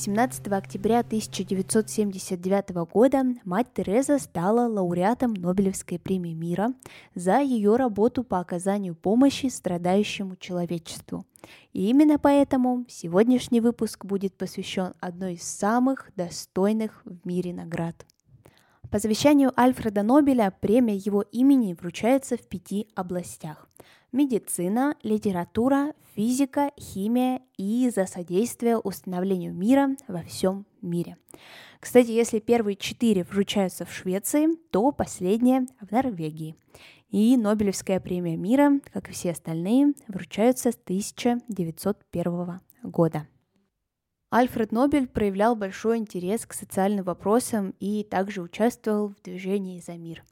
17 октября 1979 года мать Тереза стала лауреатом Нобелевской премии мира за ее работу по оказанию помощи страдающему человечеству. И именно поэтому сегодняшний выпуск будет посвящен одной из самых достойных в мире наград. По завещанию Альфреда Нобеля премия его имени вручается в пяти областях медицина, литература, физика, химия и за содействие установлению мира во всем мире. Кстати, если первые четыре вручаются в Швеции, то последние в Норвегии. И Нобелевская премия мира, как и все остальные, вручаются с 1901 года. Альфред Нобель проявлял большой интерес к социальным вопросам и также участвовал в движении за мир.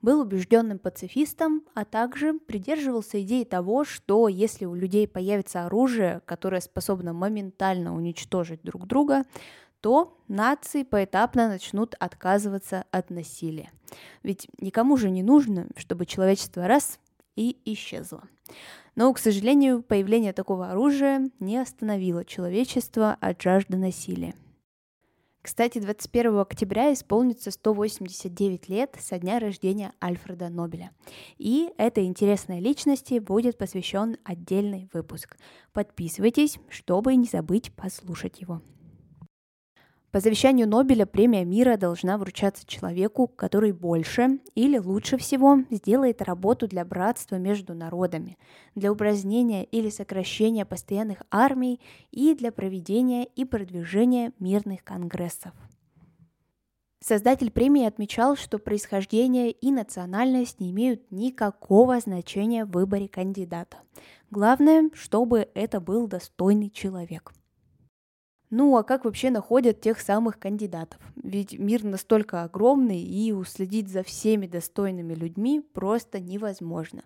Был убежденным пацифистом, а также придерживался идеи того, что если у людей появится оружие, которое способно моментально уничтожить друг друга, то нации поэтапно начнут отказываться от насилия. Ведь никому же не нужно, чтобы человечество раз и исчезло. Но, к сожалению, появление такого оружия не остановило человечество от жажды насилия. Кстати, 21 октября исполнится 189 лет со дня рождения Альфреда Нобеля. И этой интересной личности будет посвящен отдельный выпуск. Подписывайтесь, чтобы не забыть послушать его. По завещанию Нобеля премия мира должна вручаться человеку, который больше или лучше всего сделает работу для братства между народами, для упразднения или сокращения постоянных армий и для проведения и продвижения мирных конгрессов. Создатель премии отмечал, что происхождение и национальность не имеют никакого значения в выборе кандидата. Главное, чтобы это был достойный человек – ну а как вообще находят тех самых кандидатов? Ведь мир настолько огромный, и уследить за всеми достойными людьми просто невозможно.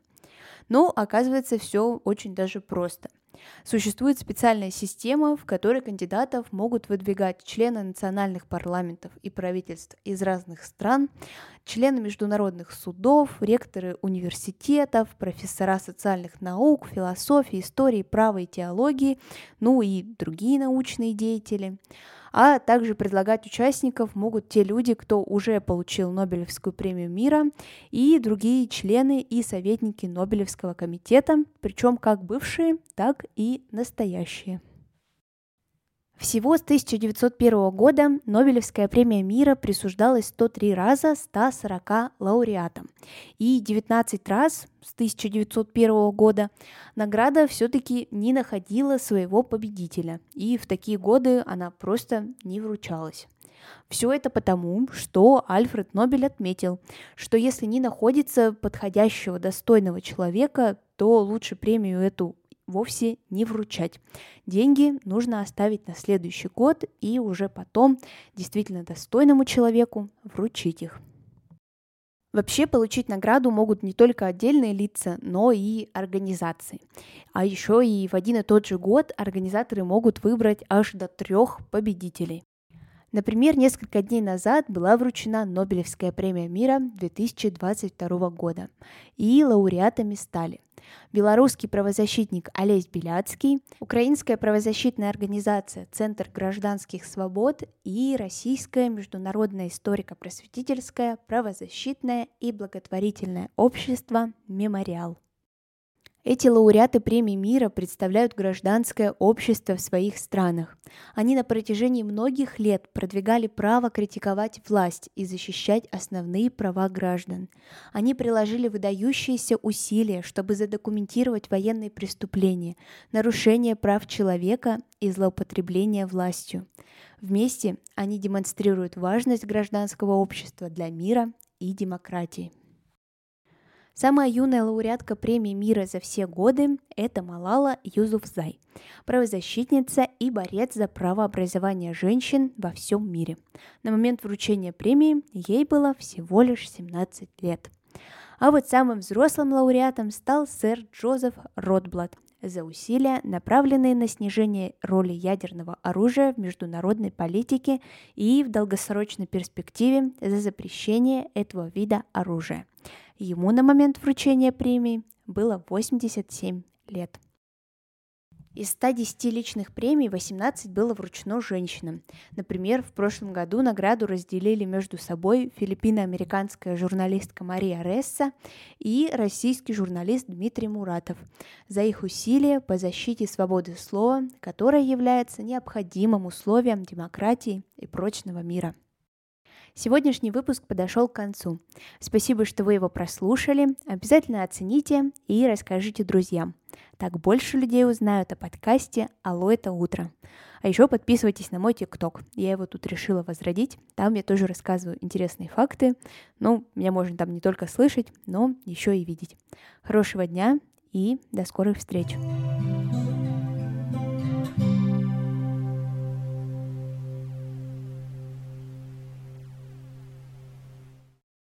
Но оказывается все очень даже просто – Существует специальная система, в которой кандидатов могут выдвигать члены национальных парламентов и правительств из разных стран, члены международных судов, ректоры университетов, профессора социальных наук, философии, истории, права и теологии, ну и другие научные деятели а также предлагать участников могут те люди, кто уже получил Нобелевскую премию мира, и другие члены и советники Нобелевского комитета, причем как бывшие, так и настоящие. Всего с 1901 года Нобелевская премия мира присуждалась 103 раза 140 лауреатам. И 19 раз с 1901 года награда все-таки не находила своего победителя. И в такие годы она просто не вручалась. Все это потому, что Альфред Нобель отметил, что если не находится подходящего достойного человека, то лучше премию эту вовсе не вручать. Деньги нужно оставить на следующий год и уже потом действительно достойному человеку вручить их. Вообще получить награду могут не только отдельные лица, но и организации. А еще и в один и тот же год организаторы могут выбрать аж до трех победителей. Например, несколько дней назад была вручена Нобелевская премия мира 2022 года, и лауреатами стали белорусский правозащитник Олесь Беляцкий, украинская правозащитная организация Центр гражданских свобод и российское международное историко-просветительское правозащитное и благотворительное общество «Мемориал». Эти лауреаты премии мира представляют гражданское общество в своих странах. Они на протяжении многих лет продвигали право критиковать власть и защищать основные права граждан. Они приложили выдающиеся усилия, чтобы задокументировать военные преступления, нарушение прав человека и злоупотребление властью. Вместе они демонстрируют важность гражданского общества для мира и демократии. Самая юная лауреатка премии мира за все годы – это Малала Юзуфзай, правозащитница и борец за право образования женщин во всем мире. На момент вручения премии ей было всего лишь 17 лет. А вот самым взрослым лауреатом стал сэр Джозеф Ротблад за усилия, направленные на снижение роли ядерного оружия в международной политике и в долгосрочной перспективе за запрещение этого вида оружия. Ему на момент вручения премии было 87 лет. Из 110 личных премий 18 было вручено женщинам. Например, в прошлом году награду разделили между собой филиппино-американская журналистка Мария Ресса и российский журналист Дмитрий Муратов за их усилия по защите свободы слова, которая является необходимым условием демократии и прочного мира. Сегодняшний выпуск подошел к концу. Спасибо, что вы его прослушали. Обязательно оцените и расскажите друзьям. Так больше людей узнают о подкасте «Алло, это утро». А еще подписывайтесь на мой ТикТок. Я его тут решила возродить. Там я тоже рассказываю интересные факты. Ну, меня можно там не только слышать, но еще и видеть. Хорошего дня и до скорых встреч.